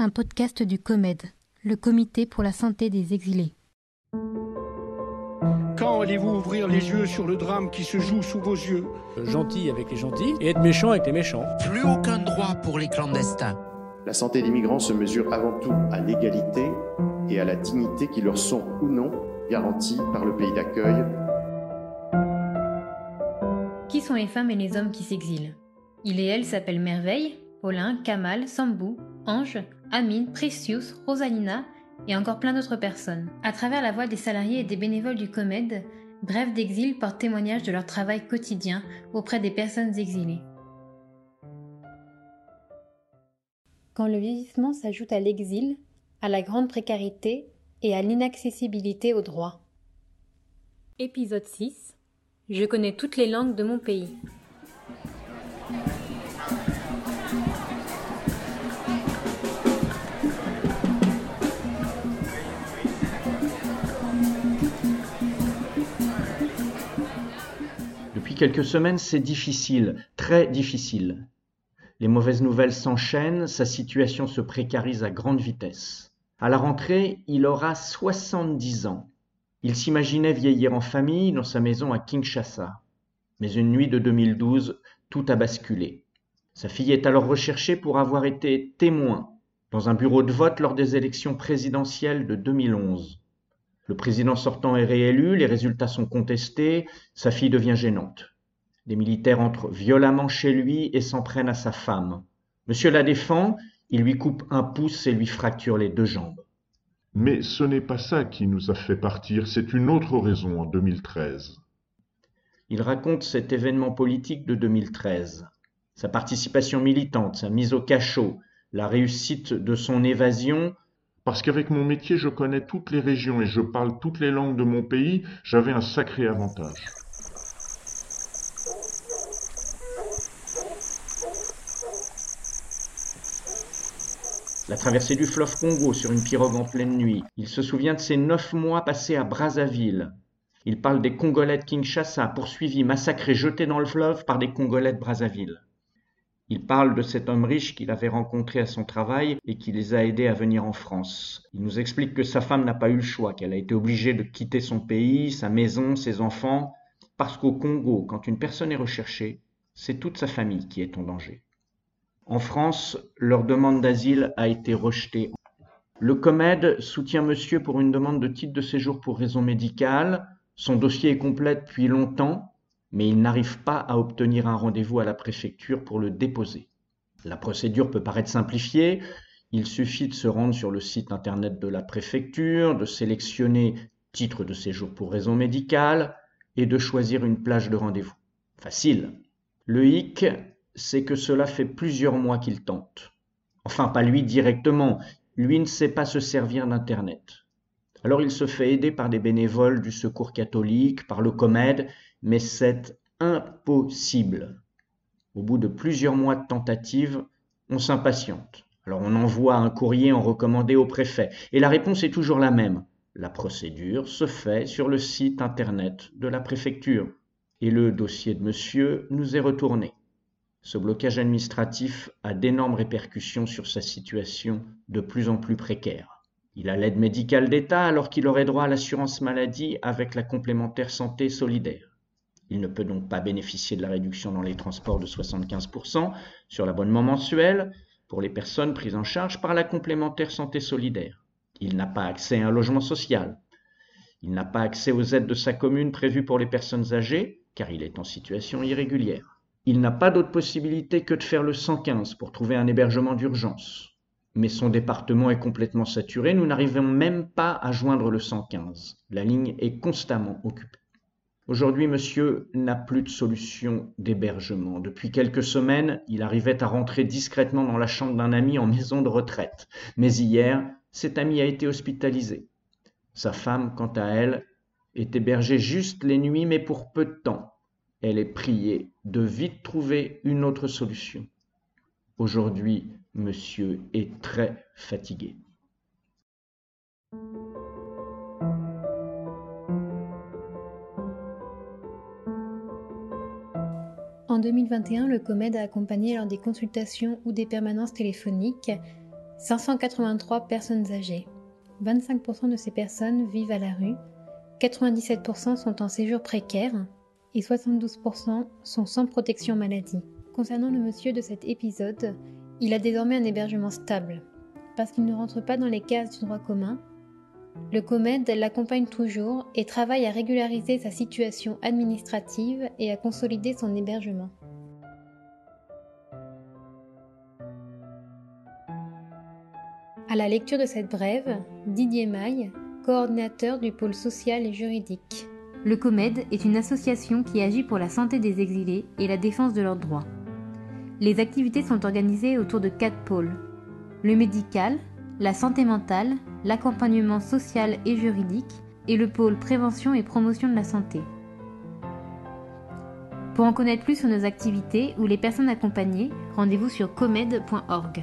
un podcast du COMED, le Comité pour la santé des exilés. Quand allez-vous ouvrir les yeux sur le drame qui se joue sous vos yeux Gentil avec les gentils et être méchant avec les méchants. Plus aucun droit pour les clandestins. La santé des migrants se mesure avant tout à l'égalité et à la dignité qui leur sont ou non garanties par le pays d'accueil. Qui sont les femmes et les hommes qui s'exilent? Il et elle s'appellent Merveille, Paulin, Kamal, Sambou, Ange, Amine, Precious, Rosalina et encore plein d'autres personnes. À travers la voix des salariés et des bénévoles du COMED, Bref d'exil porte témoignage de leur travail quotidien auprès des personnes exilées. Quand le vieillissement s'ajoute à l'exil, à la grande précarité et à l'inaccessibilité aux droits. Épisode 6 Je connais toutes les langues de mon pays. Quelques semaines, c'est difficile, très difficile. Les mauvaises nouvelles s'enchaînent, sa situation se précarise à grande vitesse. À la rentrée, il aura 70 ans. Il s'imaginait vieillir en famille dans sa maison à Kinshasa. Mais une nuit de 2012, tout a basculé. Sa fille est alors recherchée pour avoir été témoin dans un bureau de vote lors des élections présidentielles de 2011. Le président sortant est réélu, les résultats sont contestés, sa fille devient gênante. Les militaires entrent violemment chez lui et s'en prennent à sa femme. Monsieur la défend, il lui coupe un pouce et lui fracture les deux jambes. Mais ce n'est pas ça qui nous a fait partir, c'est une autre raison en 2013. Il raconte cet événement politique de 2013, sa participation militante, sa mise au cachot, la réussite de son évasion parce qu'avec mon métier, je connais toutes les régions et je parle toutes les langues de mon pays, j'avais un sacré avantage. La traversée du fleuve Congo sur une pirogue en pleine nuit. Il se souvient de ses neuf mois passés à Brazzaville. Il parle des Congolais de Kinshasa, poursuivis, massacrés, jetés dans le fleuve par des Congolais de Brazzaville. Il parle de cet homme riche qu'il avait rencontré à son travail et qui les a aidés à venir en France. Il nous explique que sa femme n'a pas eu le choix, qu'elle a été obligée de quitter son pays, sa maison, ses enfants, parce qu'au Congo, quand une personne est recherchée, c'est toute sa famille qui est en danger. En France, leur demande d'asile a été rejetée. Le COMED soutient monsieur pour une demande de titre de séjour pour raison médicale. Son dossier est complet depuis longtemps mais il n'arrive pas à obtenir un rendez-vous à la préfecture pour le déposer. La procédure peut paraître simplifiée, il suffit de se rendre sur le site internet de la préfecture, de sélectionner titre de séjour pour raison médicale et de choisir une plage de rendez-vous. Facile. Le hic, c'est que cela fait plusieurs mois qu'il tente. Enfin, pas lui directement, lui ne sait pas se servir d'Internet. Alors il se fait aider par des bénévoles du Secours catholique, par le COMED, mais c'est impossible. Au bout de plusieurs mois de tentatives, on s'impatiente. Alors on envoie un courrier en recommandé au préfet, et la réponse est toujours la même. La procédure se fait sur le site internet de la préfecture, et le dossier de monsieur nous est retourné. Ce blocage administratif a d'énormes répercussions sur sa situation de plus en plus précaire. Il a l'aide médicale d'État alors qu'il aurait droit à l'assurance maladie avec la complémentaire santé solidaire. Il ne peut donc pas bénéficier de la réduction dans les transports de 75% sur l'abonnement mensuel pour les personnes prises en charge par la complémentaire santé solidaire. Il n'a pas accès à un logement social. Il n'a pas accès aux aides de sa commune prévues pour les personnes âgées, car il est en situation irrégulière. Il n'a pas d'autre possibilité que de faire le 115 pour trouver un hébergement d'urgence mais son département est complètement saturé. Nous n'arrivons même pas à joindre le 115. La ligne est constamment occupée. Aujourd'hui, monsieur n'a plus de solution d'hébergement. Depuis quelques semaines, il arrivait à rentrer discrètement dans la chambre d'un ami en maison de retraite. Mais hier, cet ami a été hospitalisé. Sa femme, quant à elle, est hébergée juste les nuits, mais pour peu de temps. Elle est priée de vite trouver une autre solution. Aujourd'hui, monsieur est très fatigué. En 2021, le COMED a accompagné lors des consultations ou des permanences téléphoniques 583 personnes âgées. 25% de ces personnes vivent à la rue, 97% sont en séjour précaire et 72% sont sans protection maladie. Concernant le monsieur de cet épisode, il a désormais un hébergement stable. Parce qu'il ne rentre pas dans les cases du droit commun, le COMED l'accompagne toujours et travaille à régulariser sa situation administrative et à consolider son hébergement. À la lecture de cette brève, Didier Maille, coordinateur du pôle social et juridique. Le COMED est une association qui agit pour la santé des exilés et la défense de leurs droits. Les activités sont organisées autour de quatre pôles. Le médical, la santé mentale, l'accompagnement social et juridique et le pôle prévention et promotion de la santé. Pour en connaître plus sur nos activités ou les personnes accompagnées, rendez-vous sur comed.org.